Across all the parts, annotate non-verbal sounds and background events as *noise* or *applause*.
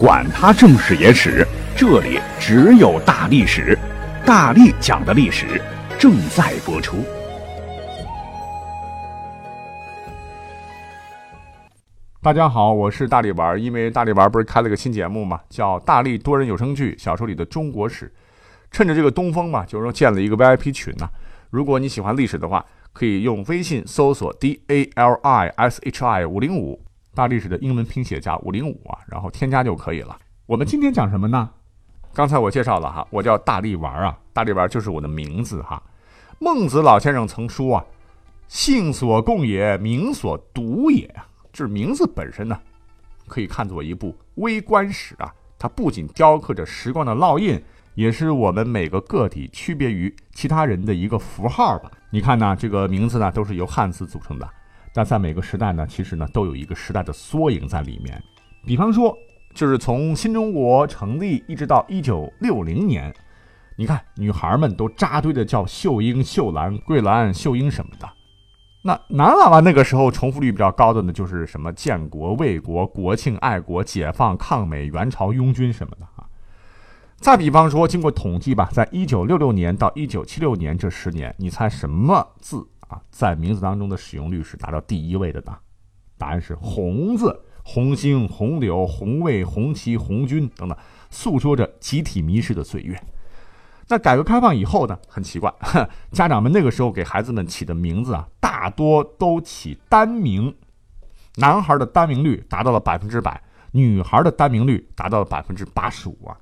管他正史野史，这里只有大历史，大力讲的历史正在播出。大家好，我是大力丸。因为大力丸不是开了个新节目嘛，叫《大力多人有声剧小说里的中国史》。趁着这个东风嘛，就是说建了一个 VIP 群呐。如果你喜欢历史的话，可以用微信搜索 D A L I S H I 五零五，大历史的英文拼写加五零五啊，然后添加就可以了。我们今天讲什么呢？刚才我介绍了哈，我叫大力丸啊，大力丸就是我的名字哈。孟子老先生曾说啊：“性所共也，名所独也啊。”这名字本身呢，可以看作一部微观史啊。它不仅雕刻着时光的烙印，也是我们每个个体区别于其他人的一个符号吧。你看呢，这个名字呢都是由汉字组成的，但在每个时代呢，其实呢都有一个时代的缩影在里面。比方说，就是从新中国成立一直到一九六零年，你看女孩们都扎堆的叫秀英、秀兰、桂兰、秀英什么的。那男娃娃那个时候重复率比较高的呢，就是什么建国、卫国、国庆、爱国、解放、抗美援朝、拥军什么的啊。再比方说，经过统计吧，在一九六六年到一九七六年这十年，你猜什么字啊，在名字当中的使用率是达到第一位的呢？答案是“红”字，红星、红柳、红卫、红旗、红军等等，诉说着集体迷失的岁月。那改革开放以后呢？很奇怪，家长们那个时候给孩子们起的名字啊，大多都起单名，男孩的单名率达到了百分之百，女孩的单名率达到了百分之八十五啊。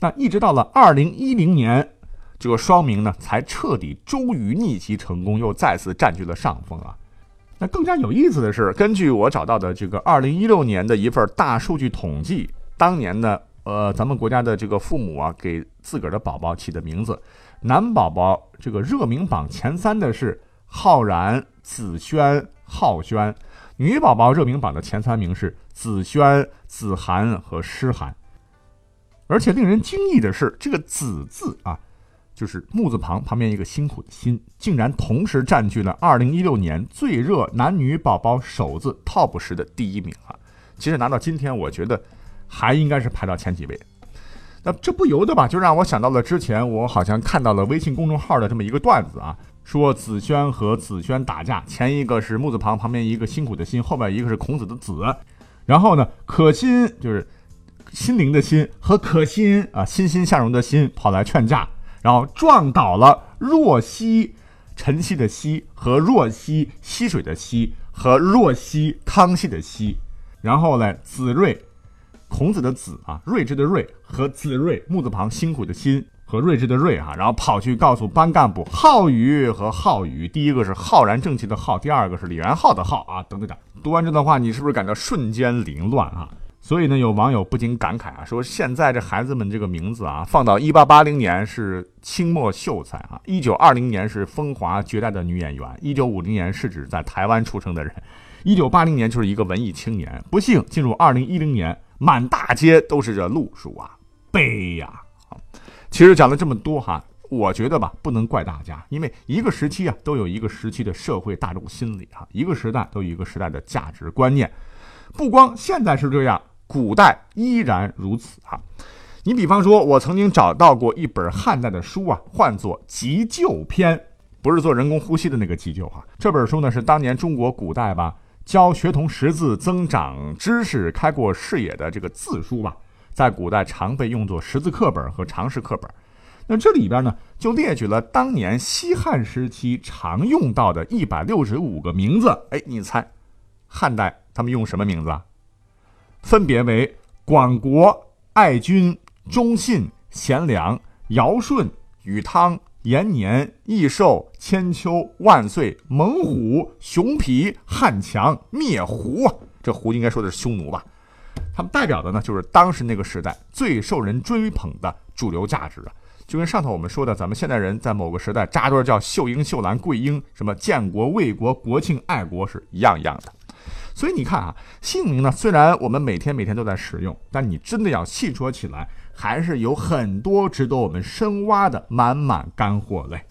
那一直到了二零一零年，这个双名呢才彻底终于逆袭成功，又再次占据了上风啊。那更加有意思的是，根据我找到的这个二零一六年的一份大数据统计，当年呢。呃，咱们国家的这个父母啊，给自个儿的宝宝起的名字，男宝宝这个热名榜前三的是浩然、子轩、浩轩，女宝宝热名榜的前三名是子轩、子涵和诗涵。而且令人惊异的是，这个“子”字啊，就是木字旁旁边一个辛苦的“辛”，竟然同时占据了2016年最热男女宝宝首字 TOP 十的第一名啊！其实拿到今天，我觉得。还应该是排到前几位，那这不由得吧，就让我想到了之前我好像看到了微信公众号的这么一个段子啊，说子轩和子轩打架，前一个是木字旁旁边一个辛苦的辛，后边一个是孔子的子，然后呢，可心就是心灵的心和可心啊欣欣向荣的心跑来劝架，然后撞倒了若曦晨曦的曦和若曦溪水的溪和若曦康熙的熙，然后呢，子睿。孔子的子啊，睿智的睿和子睿木字旁辛苦的辛和睿智的睿哈，然后跑去告诉班干部浩宇和浩宇，第一个是浩然正气的浩，第二个是李元昊的昊啊，等等等。读完这段话，你是不是感到瞬间凌乱啊？所以呢，有网友不禁感慨啊，说现在这孩子们这个名字啊，放到一八八零年是清末秀才啊，一九二零年是风华绝代的女演员，一九五零年是指在台湾出生的人，一九八零年就是一个文艺青年。不幸进入二零一零年。满大街都是这路数啊，悲呀！其实讲了这么多哈，我觉得吧，不能怪大家，因为一个时期啊，都有一个时期的社会大众心理哈，一个时代都有一个时代的价值观念，不光现在是这样，古代依然如此哈。你比方说，我曾经找到过一本汉代的书啊，唤作《急救篇》，不是做人工呼吸的那个急救哈。这本书呢，是当年中国古代吧。教学童识字、增长知识、开阔视野的这个字书吧，在古代常被用作识字课本和常识课本。那这里边呢，就列举了当年西汉时期常用到的一百六十五个名字。哎，你猜，汉代他们用什么名字啊？分别为广国、爱君、忠信、贤良、尧舜、禹汤。延年、益寿、千秋、万岁、猛虎、熊皮、汉强、灭胡啊！这胡应该说的是匈奴吧？他们代表的呢，就是当时那个时代最受人追捧的主流价值啊！就跟上头我们说的，咱们现代人在某个时代扎堆叫秀英、秀兰、桂英，什么建国、卫国、国庆、爱国是一样一样的。所以你看啊，姓名呢，虽然我们每天每天都在使用，但你真的要细说起来。还是有很多值得我们深挖的满满干货嘞。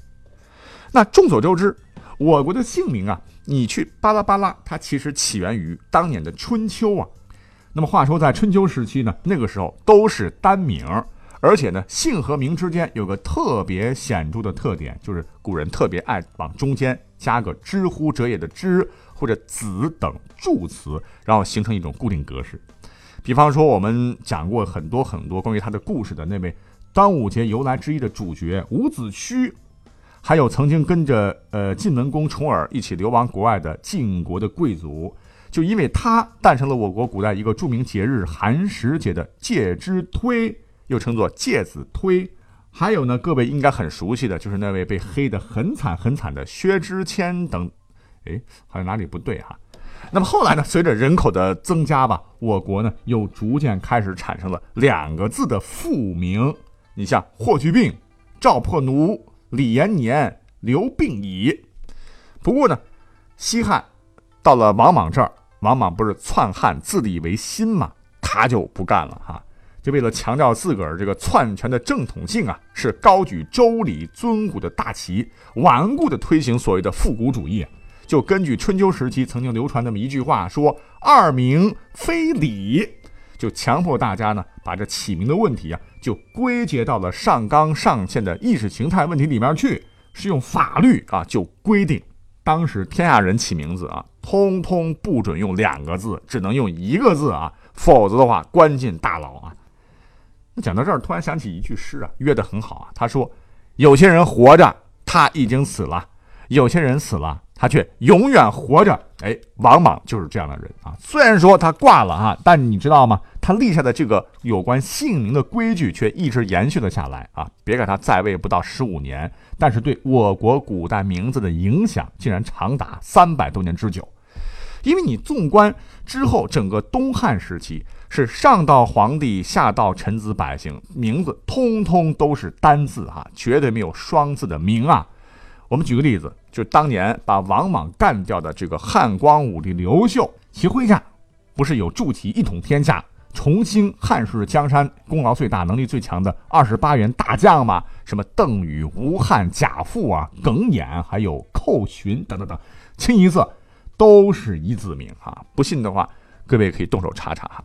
那众所周知，我国的姓名啊，你去巴拉巴拉，它其实起源于当年的春秋啊。那么话说，在春秋时期呢，那个时候都是单名，而且呢，姓和名之间有个特别显著的特点，就是古人特别爱往中间加个“之乎者也”的“之”或者“子”等助词，然后形成一种固定格式。比方说，我们讲过很多很多关于他的故事的那位端午节由来之一的主角伍子胥，还有曾经跟着呃晋文公重耳一起流亡国外的晋国的贵族。就因为他诞生了我国古代一个著名节日寒食节的介之推，又称作介子推。还有呢，各位应该很熟悉的就是那位被黑得很惨很惨的薛之谦等。哎，好像哪里不对哈。那么后来呢，随着人口的增加吧，我国呢又逐渐开始产生了两个字的复名。你像霍去病、赵破奴、李延年、刘病已。不过呢，西汉到了王莽这儿。王莽不是篡汉自立为新嘛，他就不干了哈，就为了强调自个儿这个篡权的正统性啊，是高举周礼尊古的大旗，顽固的推行所谓的复古主义。就根据春秋时期曾经流传那么一句话说：“二名非礼”，就强迫大家呢把这起名的问题啊，就归结到了上纲上线的意识形态问题里面去，是用法律啊就规定。当时天下人起名字啊，通通不准用两个字，只能用一个字啊，否则的话关进大牢啊。那讲到这儿，突然想起一句诗啊，约得很好啊。他说：“有些人活着，他已经死了；有些人死了。”他却永远活着，哎，王莽就是这样的人啊。虽然说他挂了哈，但你知道吗？他立下的这个有关姓名的规矩却一直延续了下来啊。别看他在位不到十五年，但是对我国古代名字的影响竟然长达三百多年之久。因为你纵观之后整个东汉时期，是上到皇帝，下到臣子百姓，名字通通都是单字哈，绝对没有双字的名啊。我们举个例子。就当年把王莽干掉的这个汉光武帝刘秀，其麾下不是有助其一统天下、重兴汉室江山、功劳最大、能力最强的二十八员大将吗？什么邓禹、吴汉、贾父啊、耿弇，还有寇寻等等等，清一色都是一字名啊！不信的话，各位可以动手查查哈。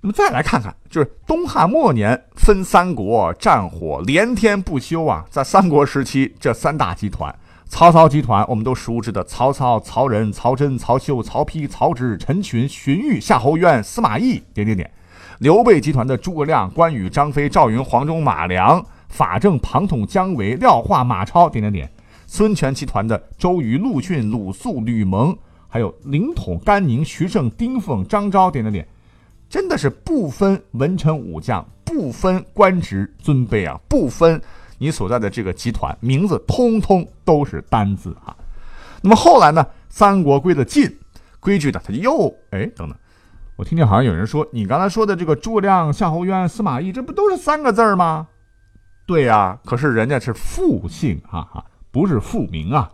那么再来看看，就是东汉末年分三国，战火连天不休啊！在三国时期，这三大集团。曹操集团，我们都熟知的曹操、曹仁、曹真、曹休、曹丕、曹植、陈群、荀彧、夏侯渊、司马懿，点点点。刘备集团的诸葛亮、关羽、张飞、赵云、黄忠、马良、法正、庞统、姜维、廖化、马超，点点点。孙权集团的周瑜、陆逊、鲁肃、吕蒙，还有凌统、甘宁、徐盛、丁奉、张昭，点点点。真的是不分文臣武将，不分官职尊卑啊，不分。你所在的这个集团名字通通都是单字啊，那么后来呢？三国归的晋，规矩呢，他就又哎等等，我听见好像有人说，你刚才说的这个诸葛亮、夏侯渊、司马懿，这不都是三个字吗？对呀，可是人家是复姓哈哈，不是复名啊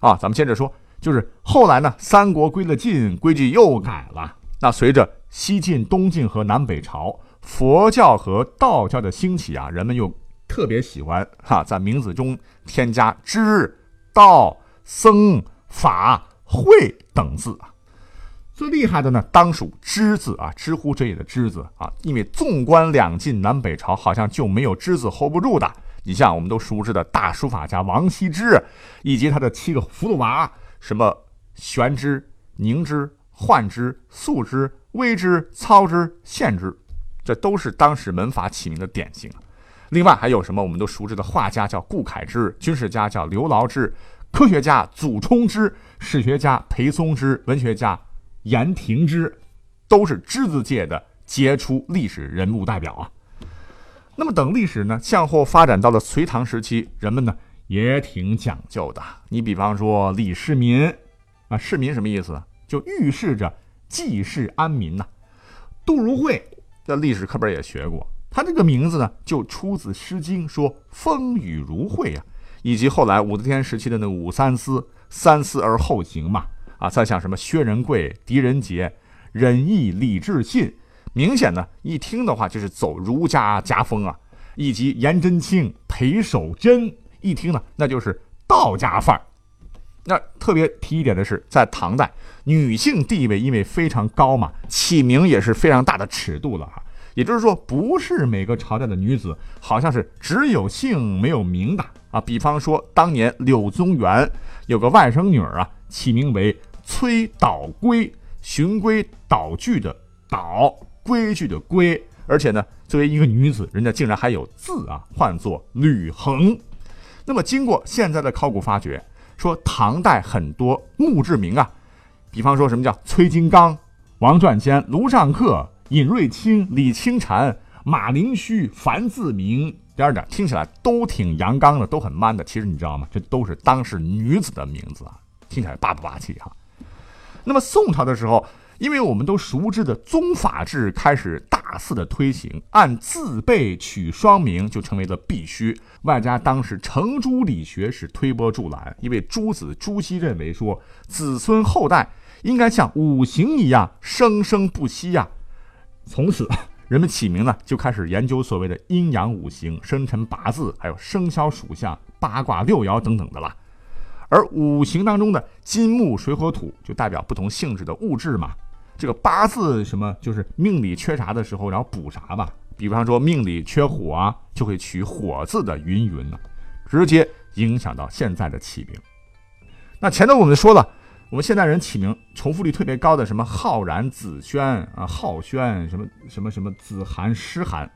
啊！咱们接着说，就是后来呢，三国归了晋，规矩又改了。那随着西晋、东晋和南北朝佛教和道教的兴起啊，人们又。特别喜欢哈，在名字中添加“知”“道”“僧”“法”“会”等字啊。最厉害的呢，当属“知”字啊，“知乎者也”的“知”字啊。因为纵观两晋南北朝，好像就没有“知”字 hold 不住的。你像我们都熟知的大书法家王羲之，以及他的七个葫芦娃，什么玄之、凝之、幻之、素之、微之、操之、献之，这都是当时门法起名的典型。另外还有什么？我们都熟知的画家叫顾恺之，军事家叫刘牢之，科学家祖冲之，史学家裴松之，文学家颜廷之，都是之字界的杰出历史人物代表啊。那么等历史呢向后发展到了隋唐时期，人们呢也挺讲究的。你比方说李世民啊，世民什么意思？就预示着济世安民呐。杜如晦在历史课本也学过。他这个名字呢，就出自《诗经》，说“风雨如晦”啊，以及后来武则天时期的那武三思，“三思而后行”嘛，啊，再像什么薛仁贵、狄仁杰、仁义礼智信，明显呢，一听的话就是走儒家家风啊，以及颜真卿、裴守贞，一听呢，那就是道家范儿。那特别提一点的是，在唐代，女性地位因为非常高嘛，起名也是非常大的尺度了哈。也就是说，不是每个朝代的女子好像是只有姓没有名的啊。比方说，当年柳宗元有个外甥女儿啊，起名为崔岛规，循规蹈矩的蹈，规矩的规，而且呢，作为一个女子，人家竟然还有字啊，唤作吕衡。那么，经过现在的考古发掘，说唐代很多墓志铭啊，比方说什么叫崔金刚、王传坚、卢尚克。尹瑞清、李清禅、马灵虚、樊自明，第二点听起来都挺阳刚的，都很 man 的。其实你知道吗？这都是当时女子的名字啊，听起来霸不霸气哈？那么宋朝的时候，因为我们都熟知的宗法制开始大肆的推行，按字辈取双名就成为了必须。外加当时程朱理学是推波助澜，因为朱子朱熹认为说，子孙后代应该像五行一样生生不息呀。从此，*laughs* 人们起名呢就开始研究所谓的阴阳五行、生辰八字，还有生肖属相、八卦六爻等等的了。而五行当中的金木水火土就代表不同性质的物质嘛。这个八字什么就是命里缺啥的时候，然后补啥吧。比方说命里缺火啊，就会取火字的云云呢，直接影响到现在的起名。那前头我们说了。我们现代人起名重复率特别高的，什么浩然、子轩啊、浩轩，什么什么什么子涵、诗涵，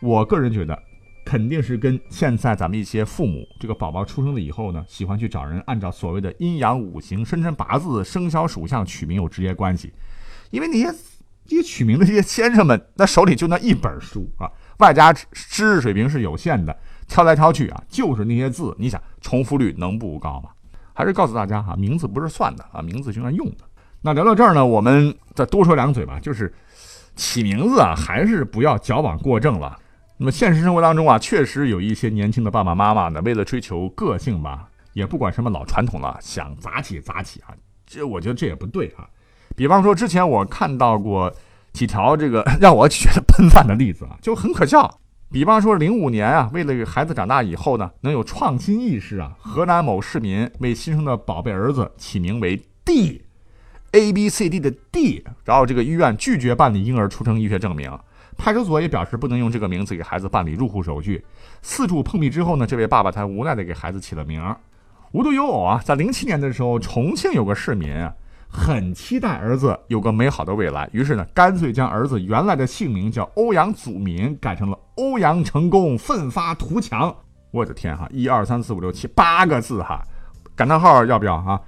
我个人觉得，肯定是跟现在咱们一些父母，这个宝宝出生了以后呢，喜欢去找人按照所谓的阴阳五行、生辰八字、生肖属相取名有直接关系。因为那些这些取名的这些先生们，那手里就那一本书啊，外加知识水平是有限的，挑来挑去啊，就是那些字，你想重复率能不高吗？还是告诉大家哈，名字不是算的啊，名字就算用的。那聊到这儿呢，我们再多说两嘴吧，就是起名字啊，还是不要矫枉过正了。那么现实生活当中啊，确实有一些年轻的爸爸妈妈呢，为了追求个性吧，也不管什么老传统了，想咋起咋起啊，这我觉得这也不对啊。比方说，之前我看到过几条这个 *laughs* 让我觉得喷饭的例子啊，就很可笑。比方说，零五年啊，为了给孩子长大以后呢，能有创新意识啊，河南某市民为新生的宝贝儿子起名为 D，A B C D 的 D，然后这个医院拒绝办理婴儿出生医学证明，派出所也表示不能用这个名字给孩子办理入户手续。四处碰壁之后呢，这位爸爸才无奈的给孩子起了名。无独有偶啊，在零七年的时候，重庆有个市民。啊，很期待儿子有个美好的未来，于是呢，干脆将儿子原来的姓名叫欧阳祖民改成了欧阳成功奋发图强。我的天哈，一二三四五六七八个字哈，感叹号要不要哈？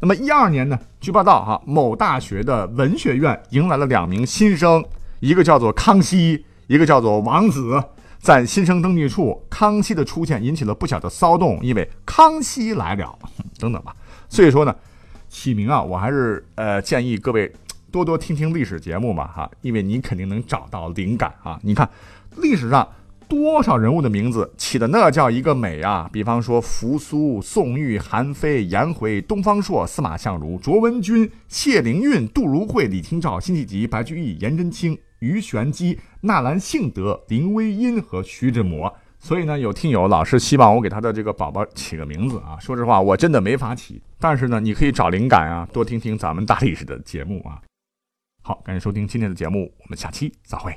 那么一二年呢，据报道哈，某大学的文学院迎来了两名新生，一个叫做康熙，一个叫做王子。在新生登记处，康熙的出现引起了不小的骚动，因为康熙来了 *laughs* 等等吧。所以说呢。起名啊，我还是呃建议各位多多听听历史节目嘛哈，因为你肯定能找到灵感啊。你看历史上多少人物的名字起的那叫一个美啊！比方说扶苏、宋玉、韩非、颜回、东方朔、司马相如、卓文君、谢灵运、杜如晦、李清照、辛弃疾、白居易、颜真卿、鱼玄机、纳兰性德、林徽因和徐志摩。所以呢，有听友老是希望我给他的这个宝宝起个名字啊。说实话，我真的没法起。但是呢，你可以找灵感啊，多听听咱们大历史的节目啊。好，感谢收听今天的节目，我们下期再会。